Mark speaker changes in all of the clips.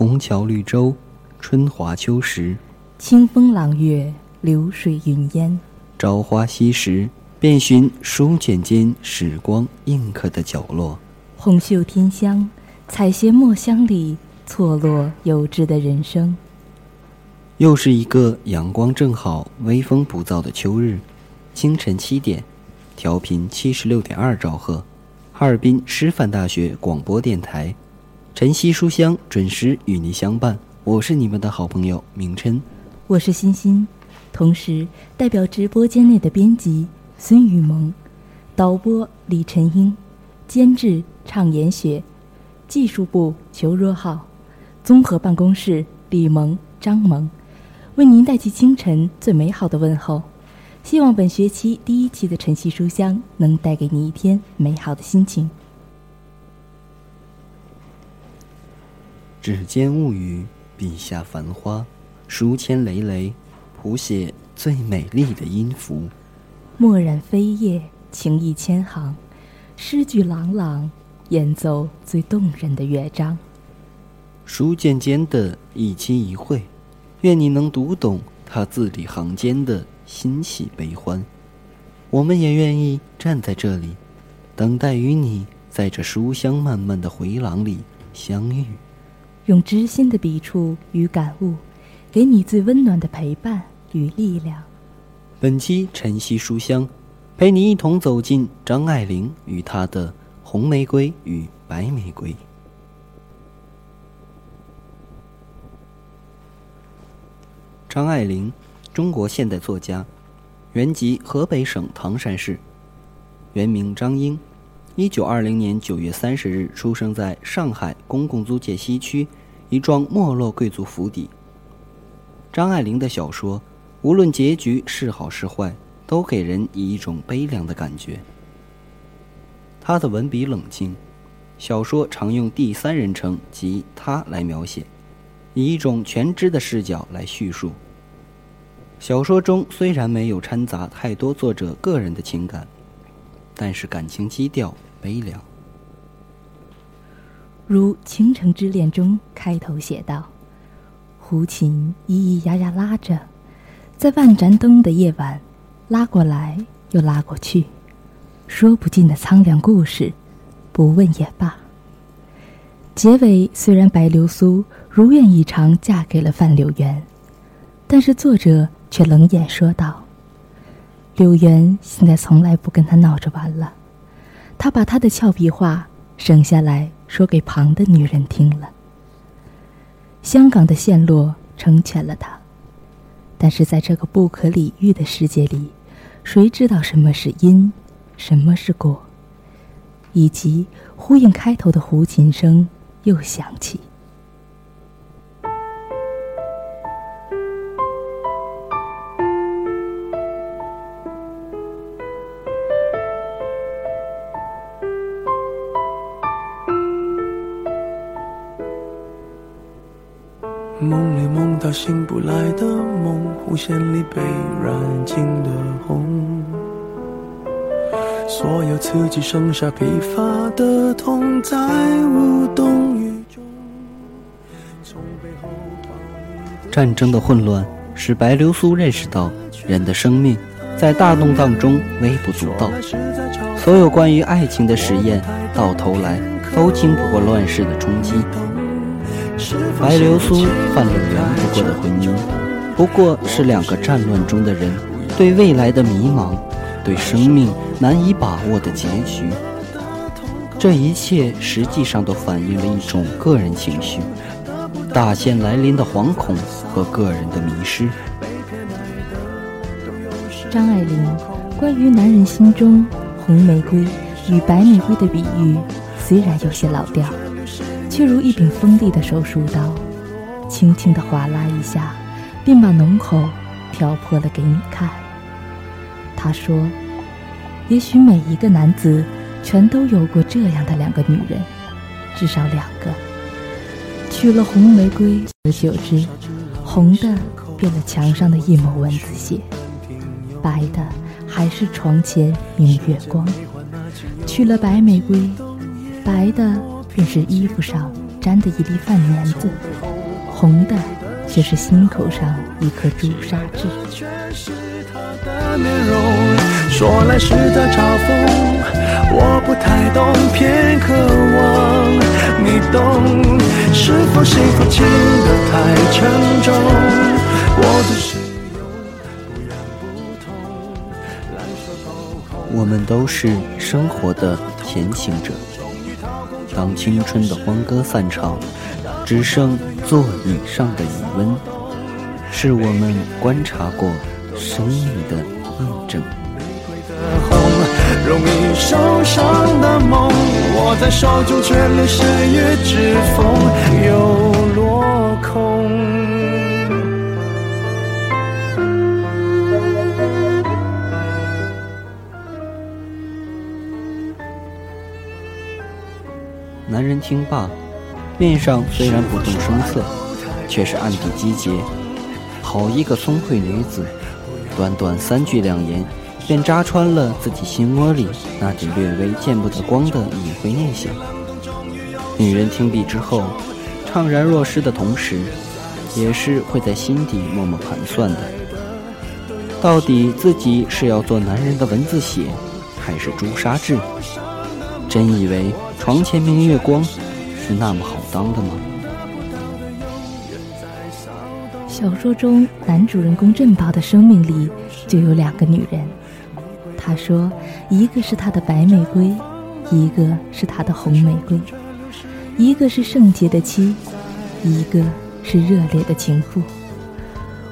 Speaker 1: 红桥绿洲，春华秋实；
Speaker 2: 清风朗月，流水云烟。
Speaker 1: 朝花夕拾，遍寻书卷间时光印刻的角落。
Speaker 2: 红袖添香，采撷墨香里错落有致的人生。
Speaker 1: 又是一个阳光正好、微风不燥的秋日，清晨七点，调频七十六点二兆赫，哈尔滨师范大学广播电台。晨曦书香准时与你相伴，我是你们的好朋友明琛，
Speaker 2: 我是欣欣，同时代表直播间内的编辑孙雨萌，导播李晨英，监制畅言雪，技术部裘若浩，综合办公室李萌、张萌，为您带去清晨最美好的问候，希望本学期第一期的晨曦书香能带给你一天美好的心情。
Speaker 1: 指尖物语，笔下繁花，书签累累，谱写最美丽的音符。
Speaker 2: 墨染飞叶，情意千行，诗句朗朗，演奏最动人的乐章。
Speaker 1: 书卷间的一期一会，愿你能读懂他字里行间的欣喜悲欢。我们也愿意站在这里，等待与你在这书香漫漫的回廊里相遇。
Speaker 2: 用知心的笔触与感悟，给你最温暖的陪伴与力量。
Speaker 1: 本期晨曦书香，陪你一同走进张爱玲与她的红玫瑰与白玫瑰。张爱玲，中国现代作家，原籍河北省唐山市，原名张英。一九二零年九月三十日出生在上海公共租界西区。一幢没落贵族府邸。张爱玲的小说，无论结局是好是坏，都给人以一种悲凉的感觉。她的文笔冷静，小说常用第三人称及她来描写，以一种全知的视角来叙述。小说中虽然没有掺杂太多作者个人的情感，但是感情基调悲凉。
Speaker 2: 如《倾城之恋》中开头写道：“胡琴咿咿呀呀拉着，在万盏灯的夜晚，拉过来又拉过去，说不尽的苍凉故事，不问也罢。”结尾虽然白流苏如愿以偿嫁给了范柳原，但是作者却冷眼说道：“柳原现在从来不跟他闹着玩了，他把他的俏皮话省下来。”说给旁的女人听了。香港的陷落成全了他，但是在这个不可理喻的世界里，谁知道什么是因，什么是果？以及呼应开头的胡琴声又响起。
Speaker 3: 梦里梦到醒不来的梦，弧线里被染尽的红。所有刺激剩下疲乏的痛，再无动于衷。
Speaker 1: 战争的混乱使白流苏认识到，人的生命在大动荡中微不足道。所有关于爱情的实验，到头来都经不过乱世的冲击。白流苏犯了圆不过的婚姻，不过是两个战乱中的人对未来的迷茫，对生命难以把握的结局。这一切实际上都反映了一种个人情绪：大限来临的惶恐和个人的迷失。
Speaker 2: 张爱玲关于男人心中红玫瑰与白玫瑰的比喻，虽然有些老调。却如一柄锋利的手术刀，轻轻地划拉一下，便把脓口挑破了给你看。他说：“也许每一个男子，全都有过这样的两个女人，至少两个。娶了红玫瑰，久而久之，红的变了墙上的一抹蚊子血，白的还是床前明月光。娶了白玫瑰，白的。”便是衣服上沾的一粒饭粘子，红的却是心口上一颗朱砂痣。
Speaker 3: 说来是在嘲讽，我不太懂，偏渴望你懂。是否幸福轻得太沉重？我的心不痒不
Speaker 1: 痛。我们都是生活的前行者。当青春的欢歌散场，只剩座椅上的余温，是我们观察过生命的印证。
Speaker 3: 容易受伤的梦，握在手中却流失于指缝，
Speaker 1: 听罢，面上虽然不动声色，却是暗地击节。好一个聪慧女子，短短三句两言，便扎穿了自己心窝里那点略微见不得光的隐晦念想。女人听毕之后，怅然若失的同时，也是会在心底默默盘算的：到底自己是要做男人的文字血，还是朱砂痣？真以为？床前明月光，是那么好当的吗？
Speaker 2: 小说中男主人公振宝的生命里就有两个女人。他说，一个是他的白玫瑰，一个是他的红玫瑰。一个是圣洁的妻，一个是热烈的情妇。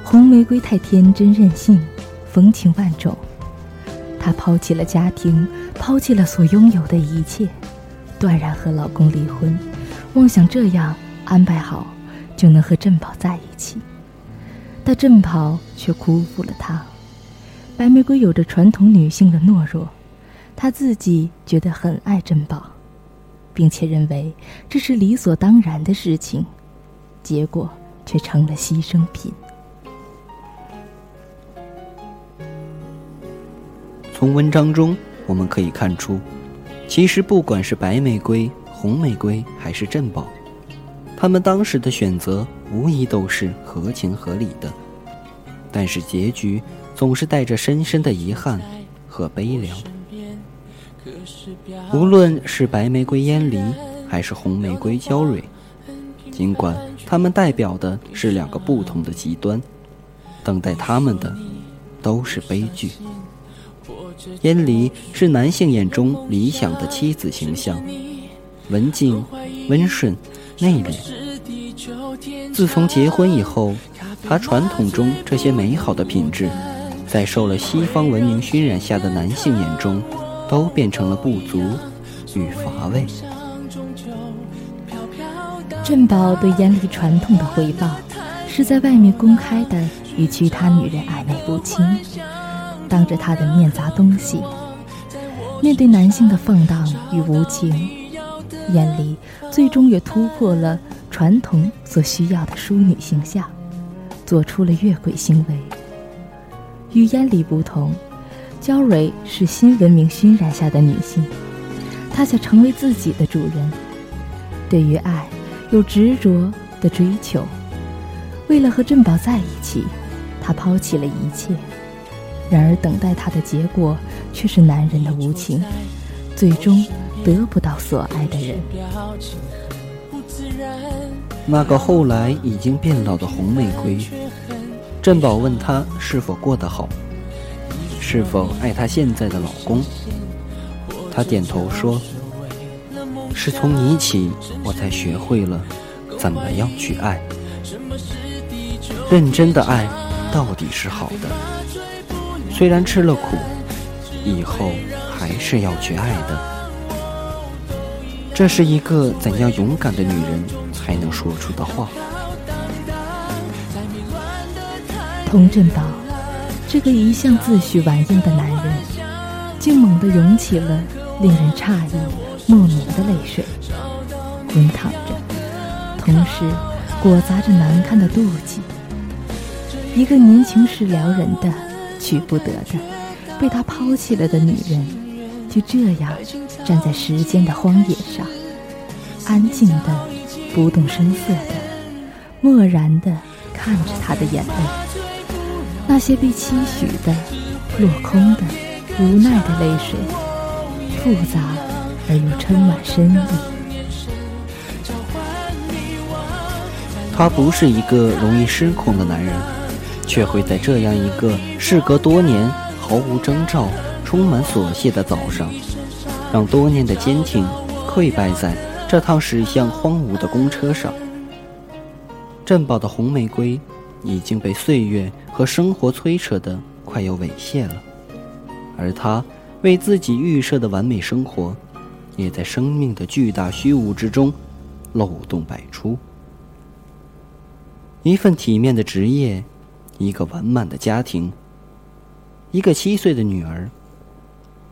Speaker 2: 红玫瑰太天真任性，风情万种。她抛弃了家庭，抛弃了所拥有的一切。断然和老公离婚，妄想这样安排好就能和振宝在一起，但振宝却辜负了她。白玫瑰有着传统女性的懦弱，她自己觉得很爱振宝，并且认为这是理所当然的事情，结果却成了牺牲品。
Speaker 1: 从文章中我们可以看出。其实，不管是白玫瑰、红玫瑰，还是珍宝，他们当时的选择无疑都是合情合理的。但是结局总是带着深深的遗憾和悲凉。无论是白玫瑰烟离，还是红玫瑰娇蕊，尽管它们代表的是两个不同的极端，等待他们的都是悲剧。燕离是男性眼中理想的妻子形象，文静、温顺、内敛。自从结婚以后，她传统中这些美好的品质，在受了西方文明熏染下的男性眼中，都变成了不足与乏味。
Speaker 2: 振宝对燕离传统的回报，是在外面公开的与其他女人暧昧不清。当着他的面砸东西，面对男性的放荡与无情，眼里最终也突破了传统所需要的淑女形象，做出了越轨行为。与烟里不同，焦蕊是新文明熏染下的女性，她想成为自己的主人，对于爱有执着的追求。为了和珍宝在一起，她抛弃了一切。然而，等待她的结果却是男人的无情，最终得不到所爱的人。
Speaker 1: 那个后来已经变老的红玫瑰，振宝问她是否过得好，是否爱她现在的老公。她点头说：“是从你起，我才学会了怎么样去爱。认真的爱，到底是好的。虽然吃了苦，以后还是要去爱的。这是一个怎样勇敢的女人才能说出的话。”
Speaker 2: 童振宝，这个一向自诩婉约的男人，竟猛地涌起了令人诧异、莫名的泪水，滚淌着，同时裹杂着难堪的妒忌。一个年轻时撩人的、娶不得的、被他抛弃了的女人，就这样站在时间的荒野上，安静的、不动声色的、漠然的看着他的眼泪，那些被期许的、落空的、无奈的泪水，复杂而又充满深意。
Speaker 1: 他不是一个容易失控的男人。却会在这样一个事隔多年、毫无征兆、充满琐屑的早上，让多年的坚挺溃败在这趟驶向荒芜的公车上。镇宝的红玫瑰已经被岁月和生活摧扯得快要猥亵了，而他为自己预设的完美生活，也在生命的巨大虚无之中漏洞百出。一份体面的职业。一个完满的家庭，一个七岁的女儿，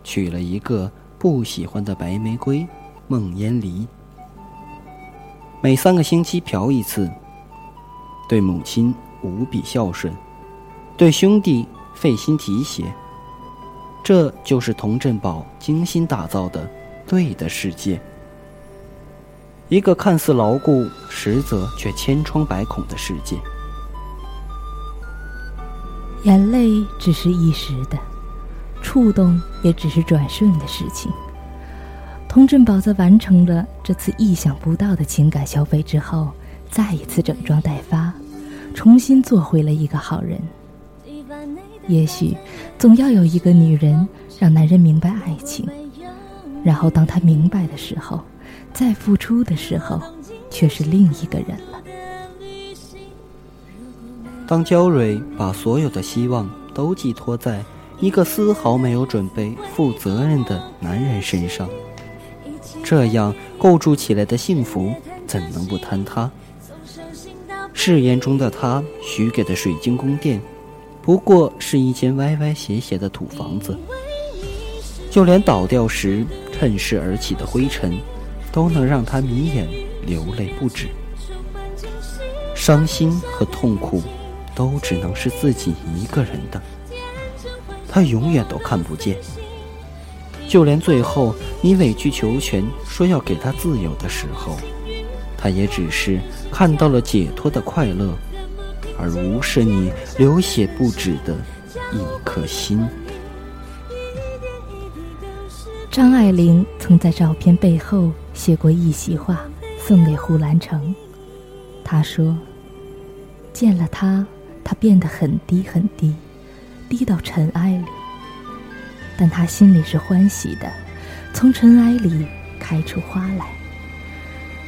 Speaker 1: 娶了一个不喜欢的白玫瑰孟烟离。每三个星期嫖一次，对母亲无比孝顺，对兄弟费心提携。这就是童振宝精心打造的对的世界，一个看似牢固，实则却千疮百孔的世界。
Speaker 2: 眼泪只是一时的，触动也只是转瞬的事情。童振宝在完成了这次意想不到的情感消费之后，再一次整装待发，重新做回了一个好人。也许，总要有一个女人让男人明白爱情，然后当他明白的时候，再付出的时候，却是另一个人了。
Speaker 1: 当焦蕊把所有的希望都寄托在一个丝毫没有准备负责任的男人身上，这样构筑起来的幸福怎能不坍塌？誓言中的他许给的水晶宫殿，不过是一间歪歪斜斜的土房子，就连倒掉时趁势而起的灰尘，都能让他迷眼流泪不止，伤心和痛苦。都只能是自己一个人的，他永远都看不见。就连最后你委曲求全说要给他自由的时候，他也只是看到了解脱的快乐，而无视你流血不止的一颗心。
Speaker 2: 张爱玲曾在照片背后写过一席话，送给胡兰成。她说：“见了他。”她变得很低很低，低到尘埃里。但他心里是欢喜的，从尘埃里开出花来。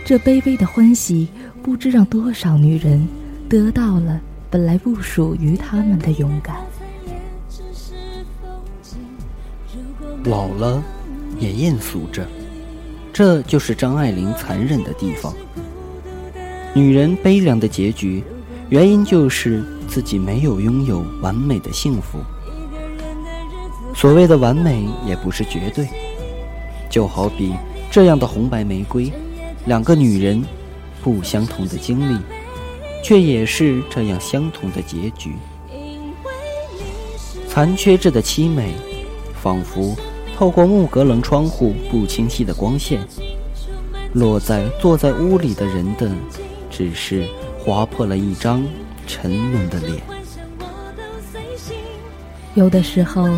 Speaker 2: 这卑微的欢喜，不知让多少女人得到了本来不属于他们的勇敢。
Speaker 1: 老了，也艳俗着，这就是张爱玲残忍的地方。女人悲凉的结局，原因就是。自己没有拥有完美的幸福，所谓的完美也不是绝对。就好比这样的红白玫瑰，两个女人，不相同的经历，却也是这样相同的结局。残缺着的凄美，仿佛透过木格棱窗户不清晰的光线，落在坐在屋里的人的，只是划破了一张沉沦的脸。
Speaker 2: 有的时候，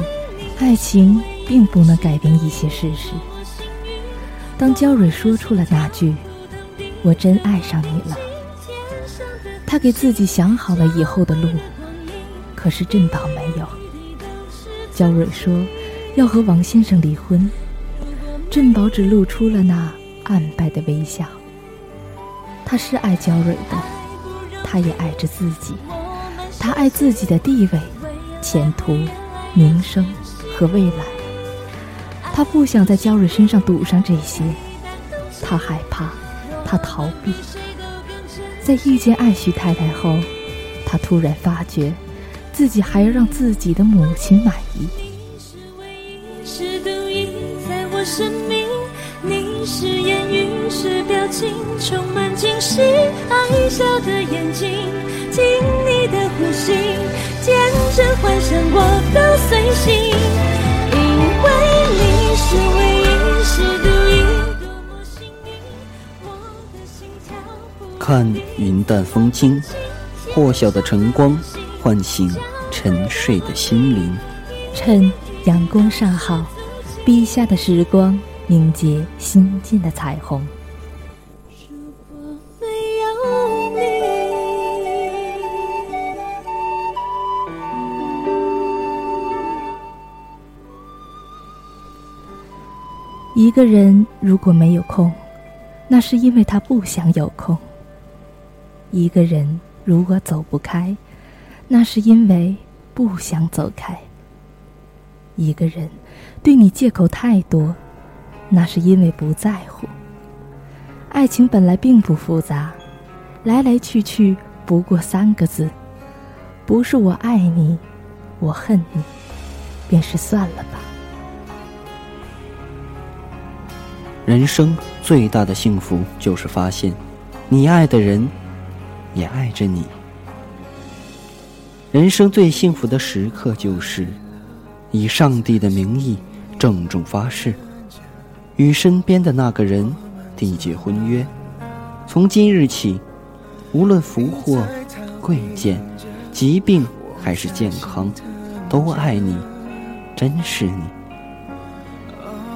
Speaker 2: 爱情并不能改变一些事实。当焦蕊说出了那句“我真爱上你了”，他给自己想好了以后的路，可是郑宝没有。焦蕊说要和王先生离婚，振宝只露出了那暗白的微笑。他是爱焦蕊的，他也爱着自己，他爱自己的地位。前途、名声和未来，他不想在焦蕊身上赌上这些，他害怕，他逃避。在遇见艾许太太后，他突然发觉，自己还要让自己的母亲满意。是言语，是表情，充满惊喜，爱笑的眼睛，听你的呼吸。见证幻想，我都随心，因为你是唯一，是独一，多么幸运，我的心跳。
Speaker 1: 看云淡风轻，破晓的晨光唤醒沉睡的心灵。
Speaker 2: 趁阳光尚好，笔下的时光凝结心间的彩虹。如果没有一个人如果没有空，那是因为他不想有空。一个人如果走不开，那是因为不想走开。一个人对你借口太多，那是因为不在乎。爱情本来并不复杂，来来去去不过三个字：不是我爱你，我恨你，便是算了吧。
Speaker 1: 人生最大的幸福，就是发现，你爱的人，也爱着你。人生最幸福的时刻，就是以上帝的名义郑重发誓，与身边的那个人缔结婚约。从今日起，无论福祸、贵贱、疾病还是健康，都爱你，珍视你，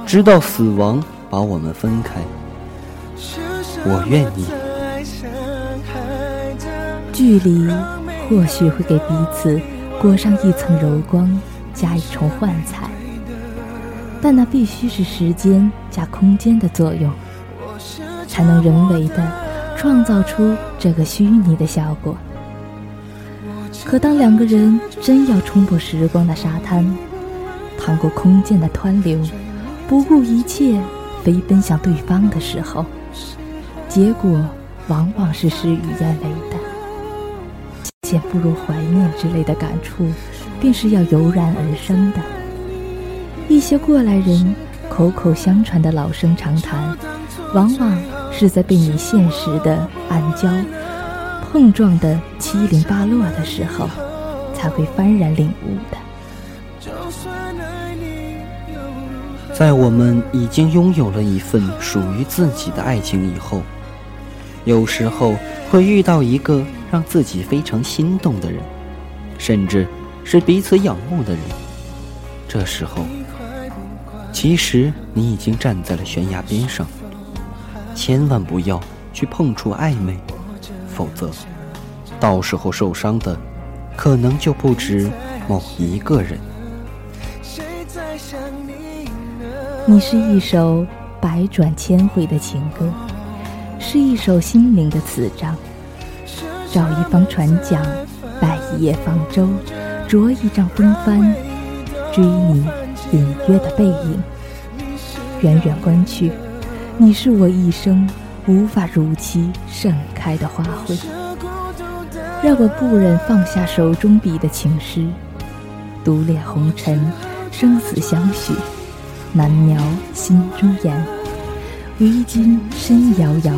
Speaker 1: 直到死亡。把我们分开，我愿意。
Speaker 2: 距离或许会给彼此裹上一层柔光，加一重幻彩，但那必须是时间加空间的作用，才能人为的创造出这个虚拟的效果。可当两个人真要冲破时光的沙滩，趟过空间的湍流，不顾一切。飞奔向对方的时候，结果往往是事与愿违的。见不如怀念之类的感触，便是要油然而生的。一些过来人口口相传的老生常谈，往往是在被你现实的暗礁碰撞的七零八落的时候，才会幡然领悟的。
Speaker 1: 在我们已经拥有了一份属于自己的爱情以后，有时候会遇到一个让自己非常心动的人，甚至是彼此仰慕的人。这时候，其实你已经站在了悬崖边上，千万不要去碰触暧昧，否则，到时候受伤的可能就不止某一个人。
Speaker 2: 你是一首百转千回的情歌，是一首心灵的词章。找一方船桨，摆一叶方舟，着一丈风帆，追你隐约的背影。远远观去，你是我一生无法如期盛开的花卉，让我不忍放下手中笔的情诗，独恋红尘，生死相许。难描心中颜，唯今身遥遥，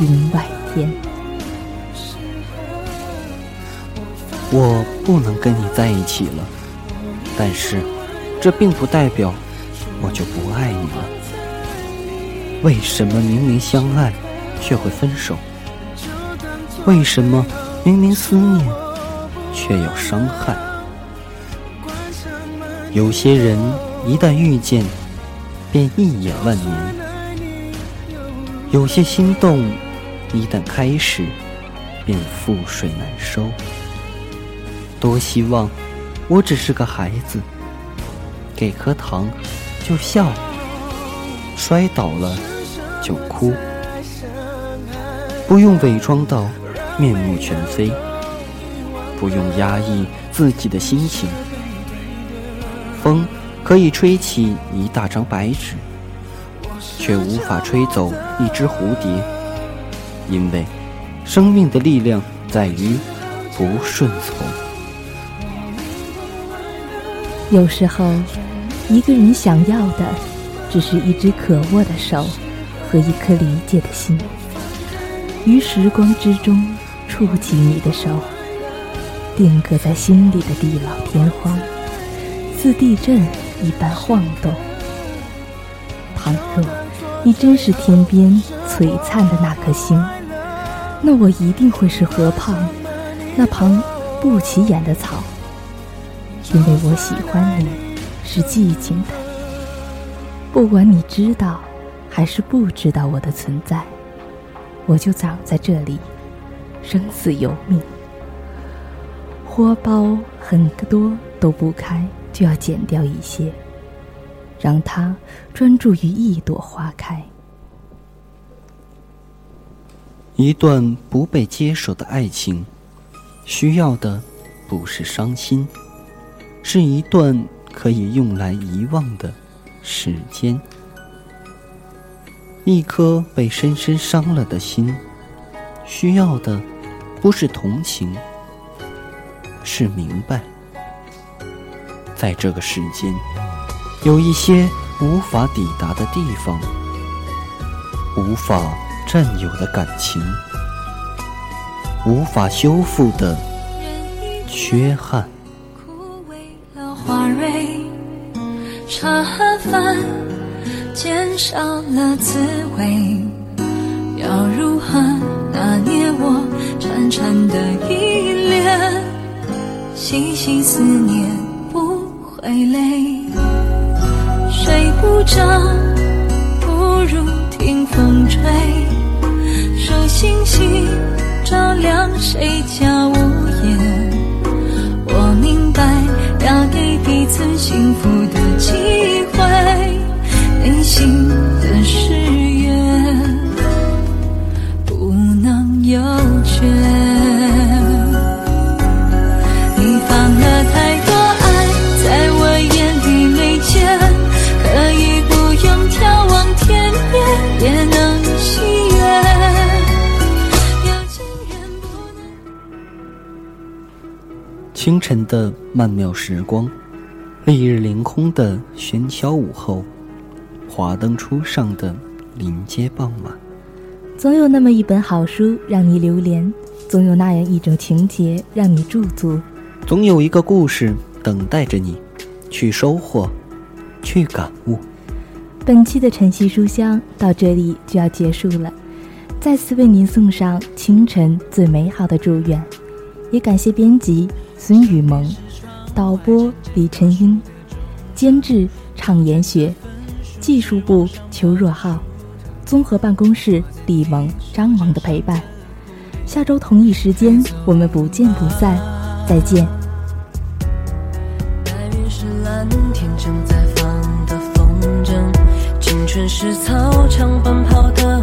Speaker 2: 云外天。
Speaker 1: 我不能跟你在一起了，但是这并不代表我就不爱你了。为什么明明相爱却会分手？为什么明明思念却要伤害？有些人一旦遇见，便一眼万年；有些心动一旦开始，便覆水难收。多希望我只是个孩子，给颗糖就笑，摔倒了就哭，不用伪装到面目全非，不用压抑自己的心情。风可以吹起一大张白纸，却无法吹走一只蝴蝶，因为生命的力量在于不顺从。
Speaker 2: 有时候，一个人想要的，只是一只可握的手和一颗理解的心。于时光之中，触及你的手，定格在心里的地老天荒，似地震一般晃动。倘若你真是天边璀璨的那颗星，那我一定会是河畔那旁不起眼的草。因为我喜欢你，是寂静的。不管你知道还是不知道我的存在，我就长在这里，生死由命。花苞很多都不开，就要剪掉一些，让它专注于一朵花开。
Speaker 1: 一段不被接受的爱情，需要的不是伤心。是一段可以用来遗忘的时间，一颗被深深伤了的心，需要的不是同情，是明白。在这个世间，有一些无法抵达的地方，无法占有的感情，无法修复的缺憾。
Speaker 4: 花蕊，茶饭减少了滋味，要如何拿捏我潺潺的依恋？细细思念不会累，睡不着不如听风吹，数星星照亮谁家屋檐？给彼此幸福的机会，内心的誓言不能有缺。你放了太多爱在我眼里没见，可以不用眺望天边也能喜悦。有情人不
Speaker 1: 能。清晨的。曼妙时光，丽日凌空的喧嚣午后，华灯初上的临街傍晚，
Speaker 2: 总有那么一本好书让你流连，总有那样一种情节让你驻足，
Speaker 1: 总有一个故事等待着你去收获，去感悟。
Speaker 2: 本期的晨曦书香到这里就要结束了，再次为您送上清晨最美好的祝愿，也感谢编辑孙雨萌。导播李晨英，监制畅言雪，技术部邱若浩，综合办公室李萌、张萌的陪伴。下周同一时间，我们不见不散，再见。
Speaker 4: 白云是蓝天正在放的风筝，青春是操场奔跑的